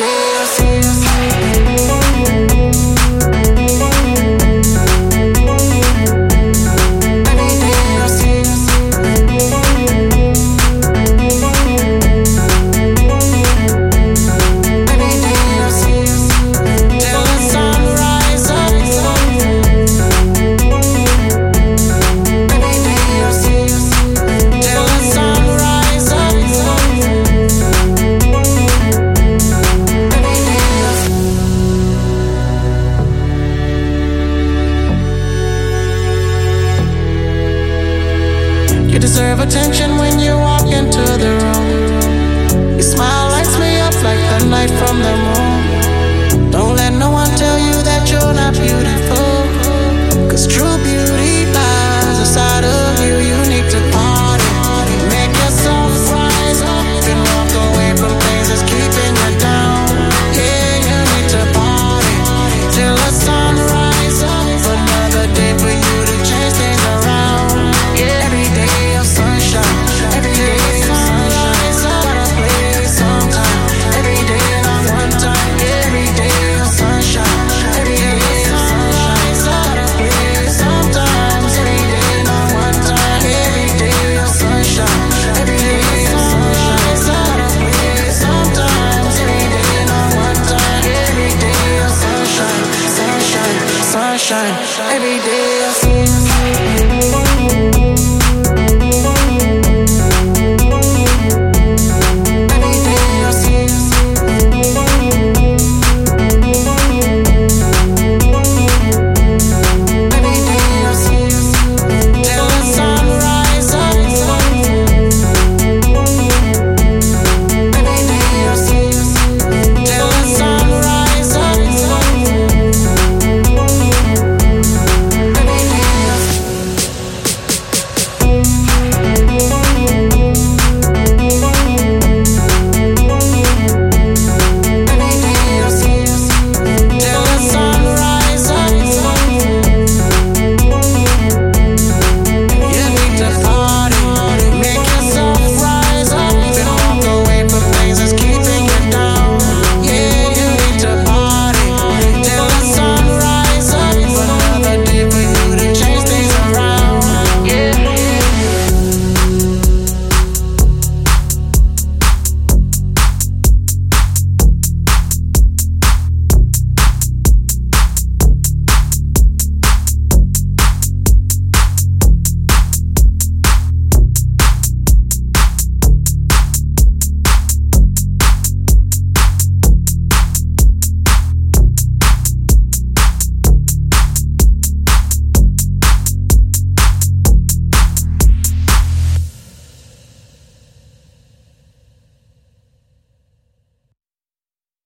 Deus. deserve attention when you walk into the room. Your smile lights me up like the night from the moon.